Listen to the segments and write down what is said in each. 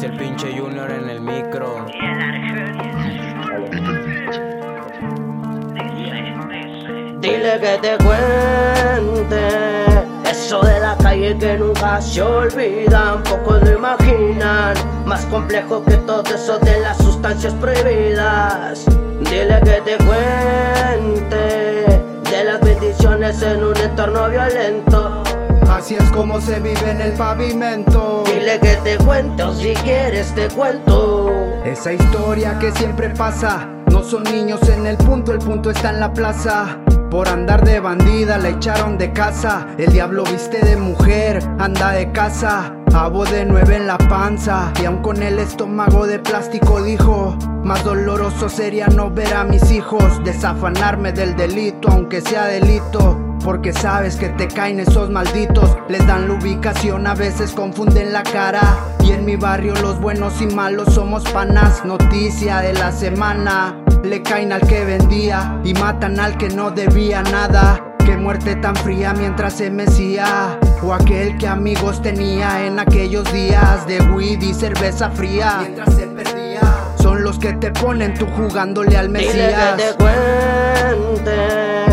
El pinche Junior en el micro. Dile que te cuente eso de la calle que nunca se olvidan, pocos lo imaginan, más complejo que todo eso de las sustancias prohibidas. Dile que te cuente de las bendiciones en un entorno violento. Así es como se vive en el pavimento. Dile que te cuento, si quieres te cuento. Esa historia que siempre pasa. No son niños en el punto, el punto está en la plaza. Por andar de bandida la echaron de casa. El diablo viste de mujer, anda de casa. Abo de nueve en la panza. Y aun con el estómago de plástico dijo: Más doloroso sería no ver a mis hijos. Desafanarme del delito, aunque sea delito. Porque sabes que te caen esos malditos. Les dan la ubicación, a veces confunden la cara. Y en mi barrio los buenos y malos somos panas. Noticia de la semana. Le caen al que vendía y matan al que no debía nada. Qué muerte tan fría mientras se mecía. O aquel que amigos tenía en aquellos días de weed y cerveza fría. Mientras se perdía. Son los que te ponen tú jugándole al Dile Mesías. que te cuente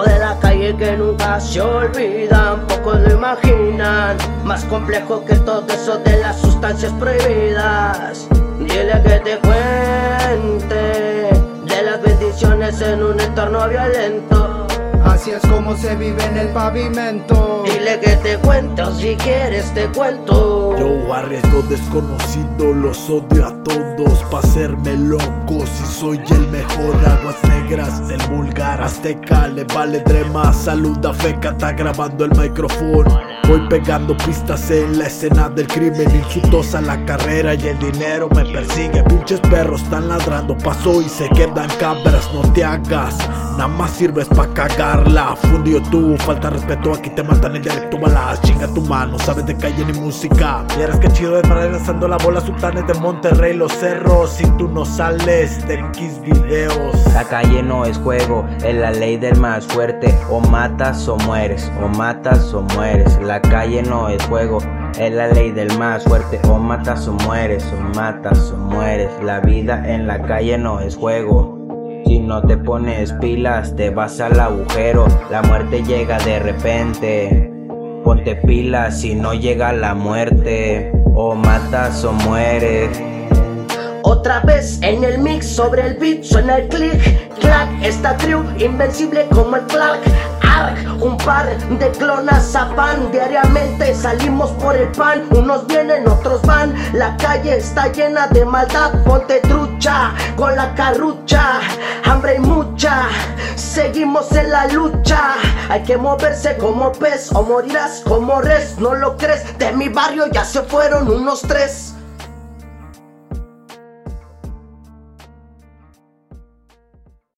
de la calle que nunca se olvidan, pocos lo imaginan, más complejo que todo eso de las sustancias prohibidas. Dile que te cuente de las bendiciones en un entorno violento. Así es como se vive en el pavimento. Dile que te cuento, si quieres te cuento. Yo arriesgo desconocido, los odio a todos pa' hacerme loco. Si soy el mejor, aguas negras del vulgar Azteca. Le vale drema, saluda feca, está grabando el micrófono. Voy pegando pistas en la escena del crimen Insultos a la carrera y el dinero me persigue. Pinches perros están ladrando, paso y se quedan cabras No te hagas, nada más sirves pa' cagarla Fundido tú, falta respeto, aquí te matan el dialecto balas Chinga tu mano, sabes de calle ni música Y eres que chido de parar lanzando la bola Sultanes de Monterrey, los cerros Si tú no sales X videos La calle no es juego, es la ley del más fuerte. O matas o mueres, o matas o mueres. La calle no es juego, es la ley del más fuerte. O matas o mueres, o matas o mueres. La vida en la calle no es juego. Si no te pones pilas, te vas al agujero. La muerte llega de repente. Ponte pilas si no llega la muerte. O matas o mueres. Otra vez en el mix sobre el beat suena el click, clack, esta crew invencible como el Clark. Ark, un par de clonas a pan, diariamente salimos por el pan, unos vienen, otros van, la calle está llena de maldad, ponte trucha con la carrucha, hambre y mucha, seguimos en la lucha, hay que moverse como pez o morirás como res, no lo crees, de mi barrio ya se fueron unos tres.